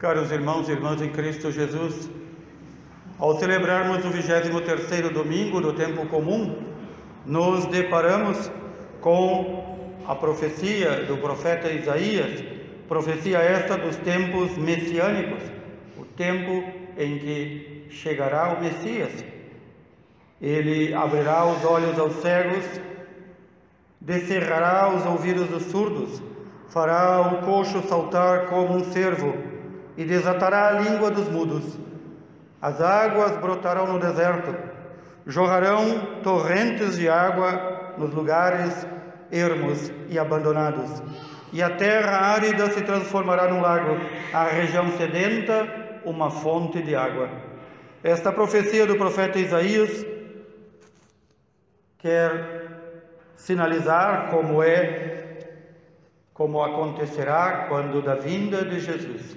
Caros irmãos e irmãs em Cristo Jesus, ao celebrarmos o 23º domingo do tempo comum, nos deparamos com a profecia do profeta Isaías, profecia esta dos tempos messiânicos, o tempo em que chegará o Messias. Ele abrirá os olhos aos cegos, descerrará os ouvidos dos surdos, fará o coxo saltar como um cervo e desatará a língua dos mudos. As águas brotarão no deserto, jorrarão torrentes de água nos lugares ermos e abandonados. E a terra árida se transformará num lago, a região sedenta, uma fonte de água. Esta profecia do profeta Isaías quer sinalizar como é, como acontecerá quando da vinda de Jesus.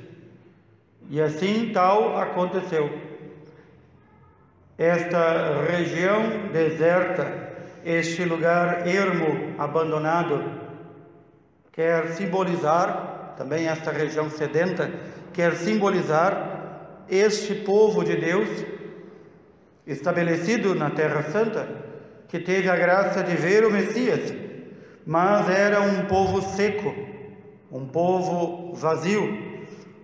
E assim tal aconteceu. Esta região deserta, este lugar ermo, abandonado, quer simbolizar, também esta região sedenta, quer simbolizar este povo de Deus, estabelecido na Terra Santa, que teve a graça de ver o Messias, mas era um povo seco, um povo vazio,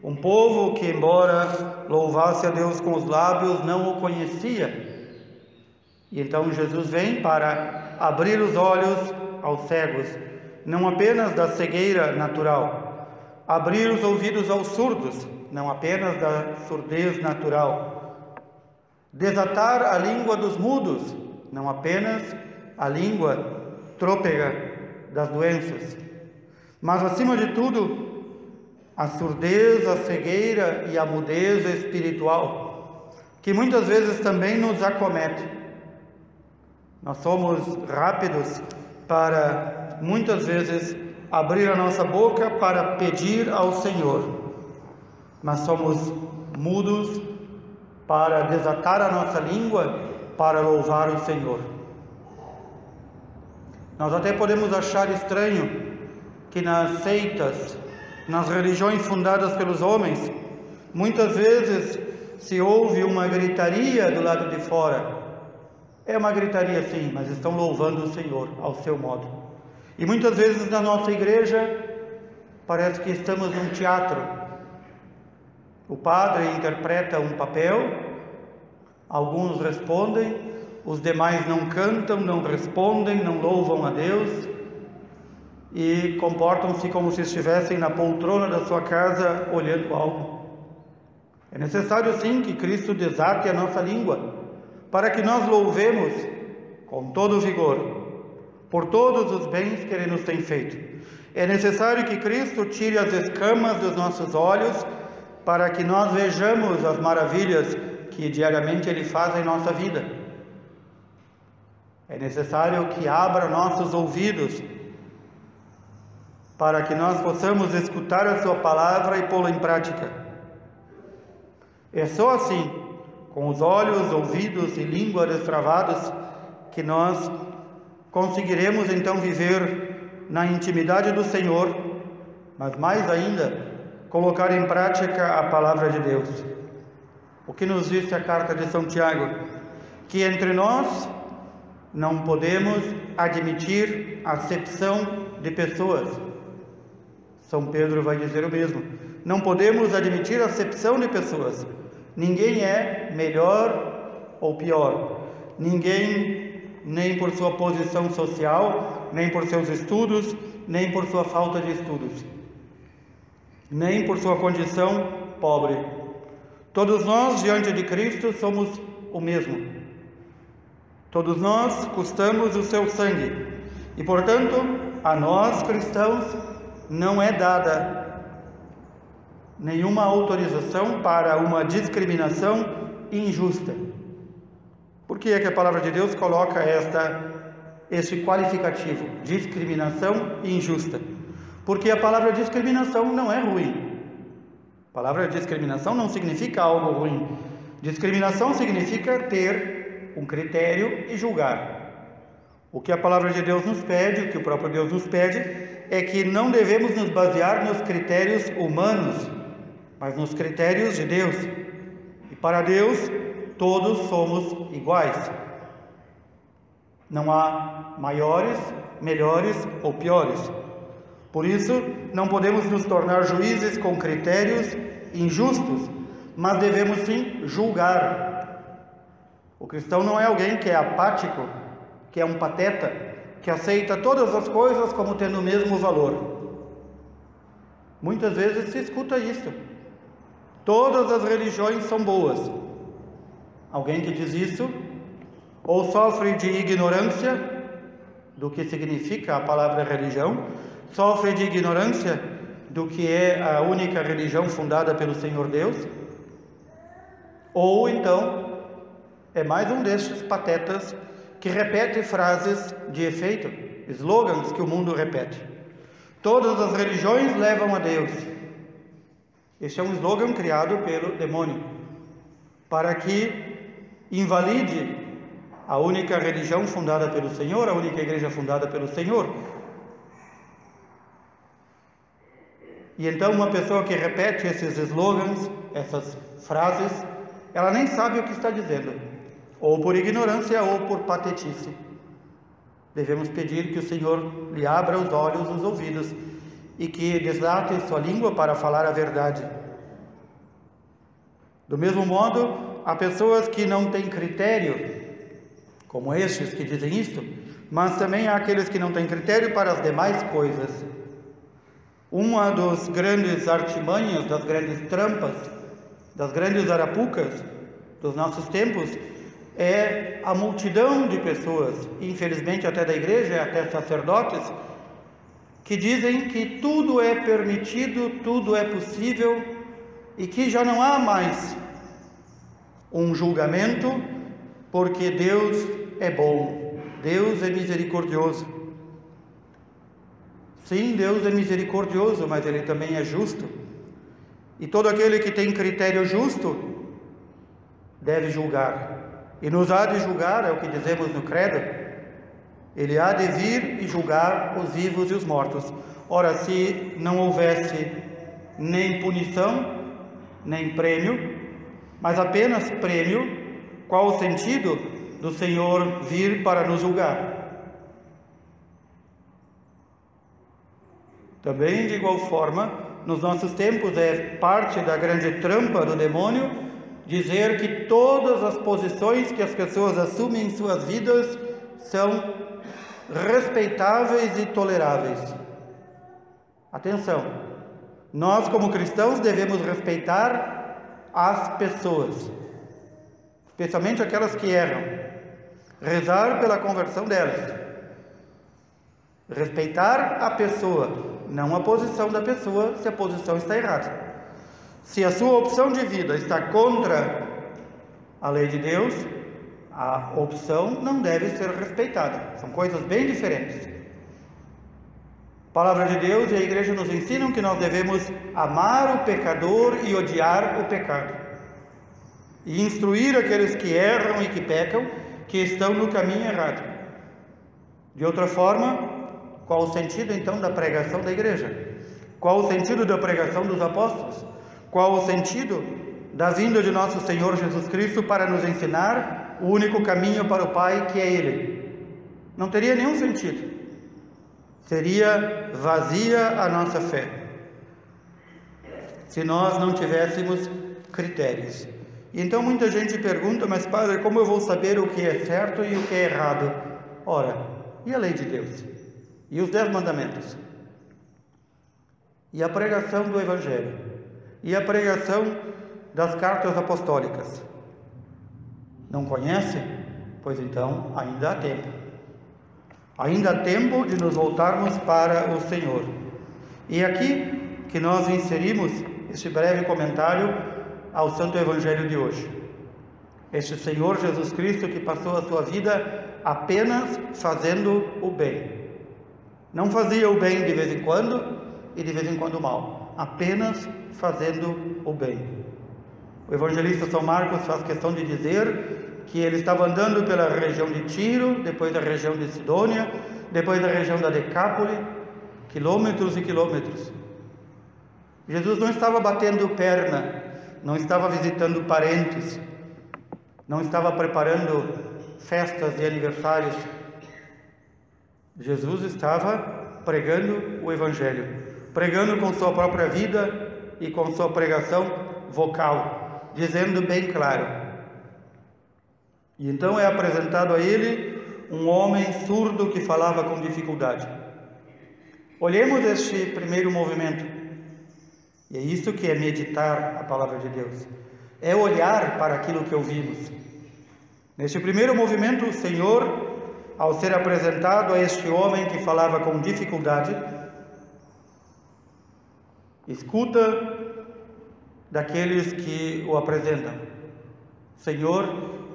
um povo que, embora louvasse a Deus com os lábios, não o conhecia. E então Jesus vem para abrir os olhos aos cegos, não apenas da cegueira natural, abrir os ouvidos aos surdos, não apenas da surdez natural, desatar a língua dos mudos, não apenas a língua trôpega das doenças, mas acima de tudo, a surdez, a cegueira e a mudez espiritual, que muitas vezes também nos acomete. Nós somos rápidos para muitas vezes abrir a nossa boca para pedir ao Senhor, mas somos mudos para desatar a nossa língua para louvar o Senhor. Nós até podemos achar estranho que nas seitas nas religiões fundadas pelos homens, muitas vezes se ouve uma gritaria do lado de fora. É uma gritaria sim, mas estão louvando o Senhor ao seu modo. E muitas vezes na nossa igreja parece que estamos num teatro. O padre interpreta um papel, alguns respondem, os demais não cantam, não respondem, não louvam a Deus e comportam-se como se estivessem na poltrona da sua casa olhando algo. É necessário sim que Cristo desate a nossa língua, para que nós louvemos com todo vigor por todos os bens que Ele nos tem feito. É necessário que Cristo tire as escamas dos nossos olhos, para que nós vejamos as maravilhas que diariamente Ele faz em nossa vida. É necessário que abra nossos ouvidos para que nós possamos escutar a Sua palavra e pô-la em prática. É só assim, com os olhos, ouvidos e língua destravados, que nós conseguiremos então viver na intimidade do Senhor, mas mais ainda, colocar em prática a palavra de Deus. O que nos diz a carta de São Tiago? Que entre nós não podemos admitir acepção de pessoas são Pedro vai dizer o mesmo. Não podemos admitir acepção de pessoas. Ninguém é melhor ou pior. Ninguém, nem por sua posição social, nem por seus estudos, nem por sua falta de estudos, nem por sua condição pobre. Todos nós, diante de Cristo, somos o mesmo. Todos nós custamos o seu sangue. E, portanto, a nós cristãos não é dada nenhuma autorização para uma discriminação injusta. Por que é que a palavra de Deus coloca esta este qualificativo, discriminação injusta? Porque a palavra discriminação não é ruim. A palavra discriminação não significa algo ruim. Discriminação significa ter um critério e julgar. O que a palavra de Deus nos pede, o que o próprio Deus nos pede, é que não devemos nos basear nos critérios humanos, mas nos critérios de Deus. E para Deus, todos somos iguais. Não há maiores, melhores ou piores. Por isso, não podemos nos tornar juízes com critérios injustos, mas devemos sim julgar. O cristão não é alguém que é apático, que é um pateta, que aceita todas as coisas como tendo o mesmo valor. Muitas vezes se escuta isso. Todas as religiões são boas. Alguém que diz isso ou sofre de ignorância do que significa a palavra religião, sofre de ignorância do que é a única religião fundada pelo Senhor Deus, ou então é mais um destes patetas que repete frases de efeito, slogans que o mundo repete. Todas as religiões levam a Deus. Este é um slogan criado pelo demônio para que invalide a única religião fundada pelo Senhor, a única igreja fundada pelo Senhor. E então uma pessoa que repete esses slogans, essas frases, ela nem sabe o que está dizendo, ou por ignorância ou por patetice. Devemos pedir que o Senhor lhe abra os olhos, os ouvidos e que desate sua língua para falar a verdade. Do mesmo modo, há pessoas que não têm critério, como estes que dizem isto, mas também há aqueles que não têm critério para as demais coisas. Uma das grandes artimanhas, das grandes trampas, das grandes arapucas dos nossos tempos é a multidão de pessoas, infelizmente até da igreja, até sacerdotes, que dizem que tudo é permitido, tudo é possível e que já não há mais um julgamento, porque Deus é bom, Deus é misericordioso. Sim, Deus é misericordioso, mas Ele também é justo. E todo aquele que tem critério justo deve julgar. E nos há de julgar, é o que dizemos no Credo, ele há de vir e julgar os vivos e os mortos. Ora, se não houvesse nem punição, nem prêmio, mas apenas prêmio, qual o sentido do Senhor vir para nos julgar? Também, de igual forma, nos nossos tempos é parte da grande trampa do demônio dizer que todas as posições que as pessoas assumem em suas vidas são respeitáveis e toleráveis. Atenção, nós como cristãos devemos respeitar as pessoas, especialmente aquelas que erram, rezar pela conversão delas, respeitar a pessoa, não a posição da pessoa, se a posição está errada. Se a sua opção de vida está contra a lei de Deus, a opção não deve ser respeitada. São coisas bem diferentes. A palavra de Deus e a igreja nos ensinam que nós devemos amar o pecador e odiar o pecado. E instruir aqueles que erram e que pecam, que estão no caminho errado. De outra forma, qual o sentido então da pregação da igreja? Qual o sentido da pregação dos apóstolos? Qual o sentido da vinda de nosso Senhor Jesus Cristo para nos ensinar o único caminho para o Pai, que é Ele? Não teria nenhum sentido. Seria vazia a nossa fé se nós não tivéssemos critérios. Então muita gente pergunta, mas padre, como eu vou saber o que é certo e o que é errado? Ora, e a lei de Deus? E os dez mandamentos? E a pregação do Evangelho? E a pregação das cartas apostólicas. Não conhece? Pois então ainda há tempo. Ainda há tempo de nos voltarmos para o Senhor. E aqui que nós inserimos este breve comentário ao Santo Evangelho de hoje. Este Senhor Jesus Cristo que passou a sua vida apenas fazendo o bem. Não fazia o bem de vez em quando e de vez em quando o mal, apenas fazendo o bem. O evangelista São Marcos faz questão de dizer que ele estava andando pela região de Tiro, depois da região de Sidônia, depois da região da Decápole, quilômetros e quilômetros. Jesus não estava batendo perna, não estava visitando parentes, não estava preparando festas e aniversários. Jesus estava pregando o Evangelho, pregando com sua própria vida e com sua pregação vocal, dizendo bem claro. E então é apresentado a ele um homem surdo que falava com dificuldade. Olhemos este primeiro movimento. E é isso que é meditar a palavra de Deus. É olhar para aquilo que ouvimos. Neste primeiro movimento, o Senhor, ao ser apresentado a este homem que falava com dificuldade, escuta daqueles que o apresentam. Senhor,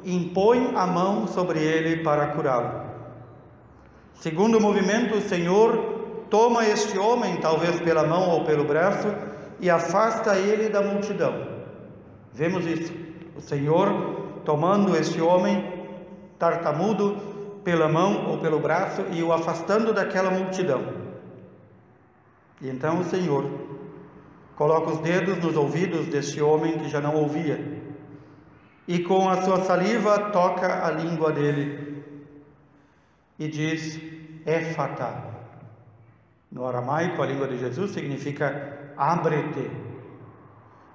impõe a mão sobre ele para curá-lo. Segundo movimento, o Senhor toma este homem, talvez pela mão ou pelo braço, e afasta ele da multidão. Vemos isso. O Senhor tomando este homem tartamudo pela mão ou pelo braço e o afastando daquela multidão. E então o Senhor coloca os dedos nos ouvidos deste homem que já não ouvia. E com a sua saliva toca a língua dele. E diz: Éfata. No aramaico, a língua de Jesus significa abre-te.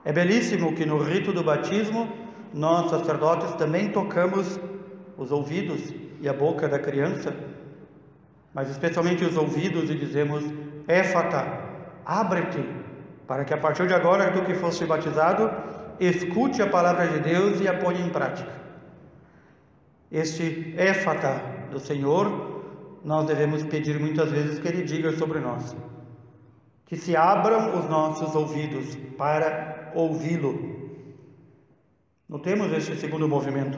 É belíssimo que no rito do batismo nós sacerdotes também tocamos os ouvidos e a boca da criança, mas especialmente os ouvidos e dizemos: Éfata, abre-te, para que a partir de agora tu que foste batizado, escute a palavra de Deus e a ponha em prática. Este éfata do Senhor, nós devemos pedir muitas vezes que Ele diga sobre nós que se abram os nossos ouvidos para ouvi-lo. Notemos este segundo movimento.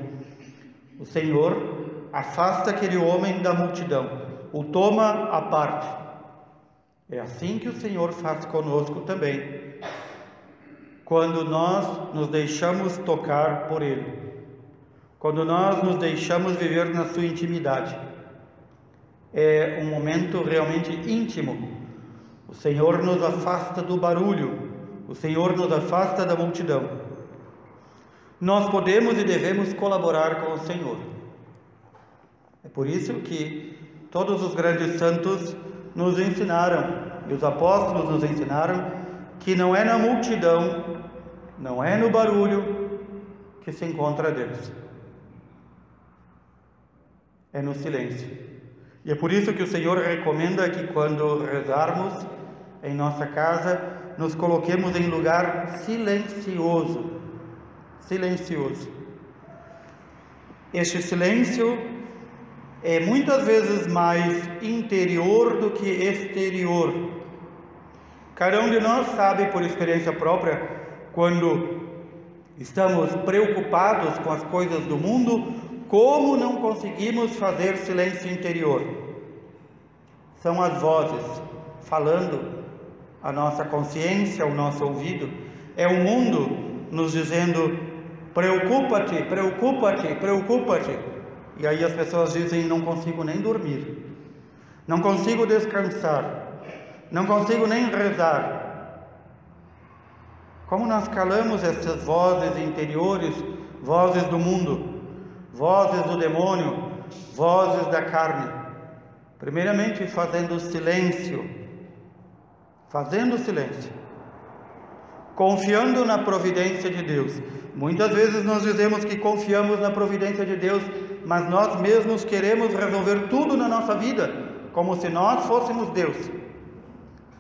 O Senhor afasta aquele homem da multidão, o toma à parte. É assim que o Senhor faz conosco também, quando nós nos deixamos tocar por Ele, quando nós nos deixamos viver na Sua intimidade. É um momento realmente íntimo o Senhor nos afasta do barulho, o Senhor nos afasta da multidão. Nós podemos e devemos colaborar com o Senhor. É por isso que todos os grandes santos nos ensinaram, e os apóstolos nos ensinaram, que não é na multidão, não é no barulho que se encontra Deus. É no silêncio. E é por isso que o Senhor recomenda que quando rezarmos, em nossa casa, nos coloquemos em lugar silencioso. Silencioso. Este silêncio é muitas vezes mais interior do que exterior. Cada um de nós sabe por experiência própria quando estamos preocupados com as coisas do mundo, como não conseguimos fazer silêncio interior. São as vozes falando a nossa consciência, o nosso ouvido, é o mundo nos dizendo: preocupa-te, preocupa-te, preocupa-te. E aí as pessoas dizem: não consigo nem dormir, não consigo descansar, não consigo nem rezar. Como nós calamos essas vozes interiores, vozes do mundo, vozes do demônio, vozes da carne? Primeiramente, fazendo silêncio fazendo silêncio, confiando na providência de Deus. Muitas vezes nós dizemos que confiamos na providência de Deus, mas nós mesmos queremos resolver tudo na nossa vida, como se nós fôssemos Deus.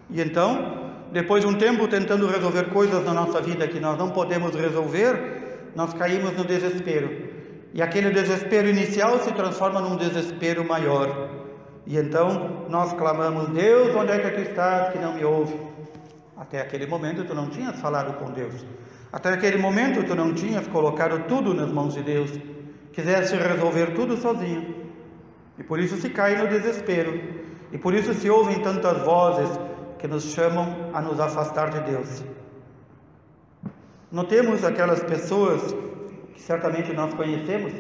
E então, depois de um tempo tentando resolver coisas na nossa vida que nós não podemos resolver, nós caímos no desespero. E aquele desespero inicial se transforma num desespero maior. E então nós clamamos: Deus, onde é que tu estás que não me ouve? Até aquele momento tu não tinhas falado com Deus. Até aquele momento tu não tinhas colocado tudo nas mãos de Deus. Quiseste resolver tudo sozinho. E por isso se cai no desespero. E por isso se ouvem tantas vozes que nos chamam a nos afastar de Deus. Notemos aquelas pessoas que certamente nós conhecemos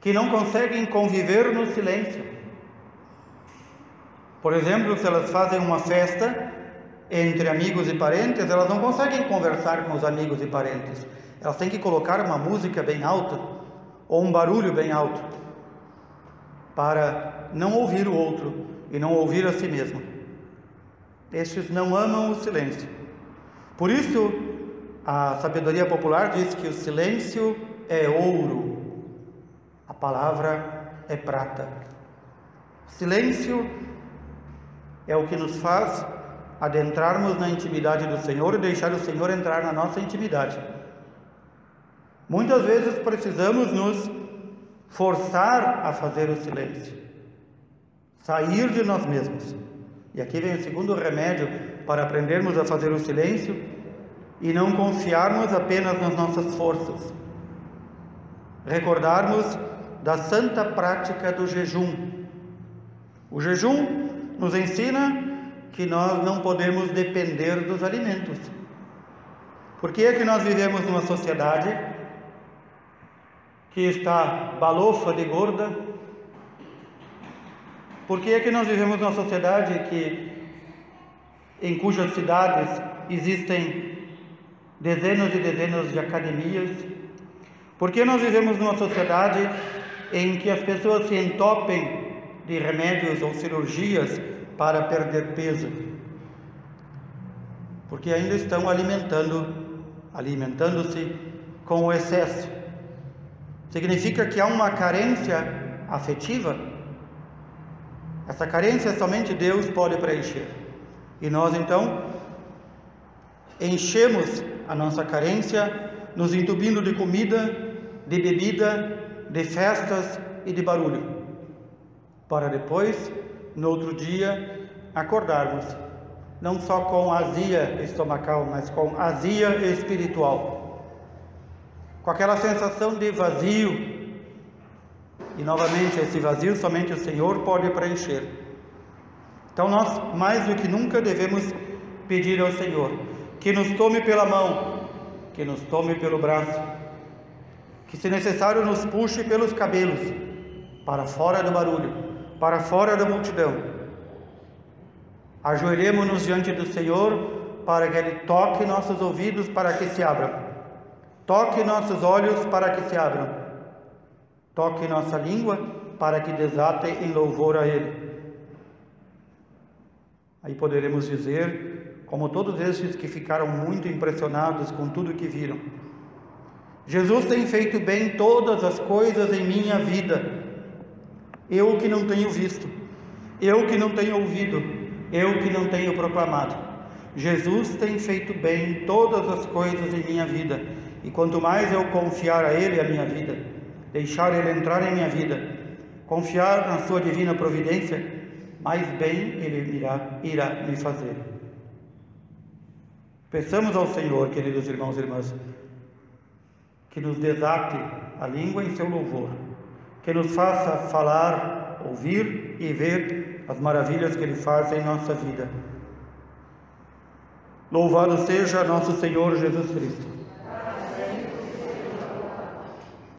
que não conseguem conviver no silêncio por exemplo, se elas fazem uma festa entre amigos e parentes, elas não conseguem conversar com os amigos e parentes. Elas têm que colocar uma música bem alta ou um barulho bem alto para não ouvir o outro e não ouvir a si mesmo. Estes não amam o silêncio. Por isso, a sabedoria popular diz que o silêncio é ouro, a palavra é prata. Silêncio é o que nos faz adentrarmos na intimidade do Senhor e deixar o Senhor entrar na nossa intimidade. Muitas vezes precisamos nos forçar a fazer o silêncio, sair de nós mesmos. E aqui vem o segundo remédio para aprendermos a fazer o silêncio e não confiarmos apenas nas nossas forças. Recordarmos da santa prática do jejum. O jejum nos ensina que nós não podemos depender dos alimentos. Por que é que nós vivemos numa sociedade que está balofa de gorda? Por que é que nós vivemos numa sociedade que em cujas cidades existem dezenas e dezenas de academias? Por que nós vivemos numa sociedade em que as pessoas se entopem de remédios ou cirurgias para perder peso, porque ainda estão alimentando, alimentando-se com o excesso. Significa que há uma carência afetiva. Essa carência somente Deus pode preencher. E nós então enchemos a nossa carência nos entubindo de comida, de bebida, de festas e de barulho, para depois no outro dia acordarmos, não só com azia estomacal, mas com azia espiritual, com aquela sensação de vazio. E novamente, esse vazio somente o Senhor pode preencher. Então, nós mais do que nunca devemos pedir ao Senhor que nos tome pela mão, que nos tome pelo braço, que, se necessário, nos puxe pelos cabelos para fora do barulho para fora da multidão. Ajoelhemos-nos diante do Senhor para que Ele toque nossos ouvidos para que se abram, toque nossos olhos para que se abram, toque nossa língua para que desate em louvor a Ele. Aí poderemos dizer, como todos esses que ficaram muito impressionados com tudo que viram: Jesus tem feito bem todas as coisas em minha vida eu que não tenho visto, eu que não tenho ouvido, eu que não tenho proclamado. Jesus tem feito bem todas as coisas em minha vida, e quanto mais eu confiar a Ele a minha vida, deixar Ele entrar em minha vida, confiar na Sua divina providência, mais bem Ele irá, irá me fazer. Peçamos ao Senhor, queridos irmãos e irmãs, que nos desate a língua em seu louvor que nos faça falar, ouvir e ver as maravilhas que Ele faz em nossa vida. Louvado seja nosso Senhor Jesus Cristo.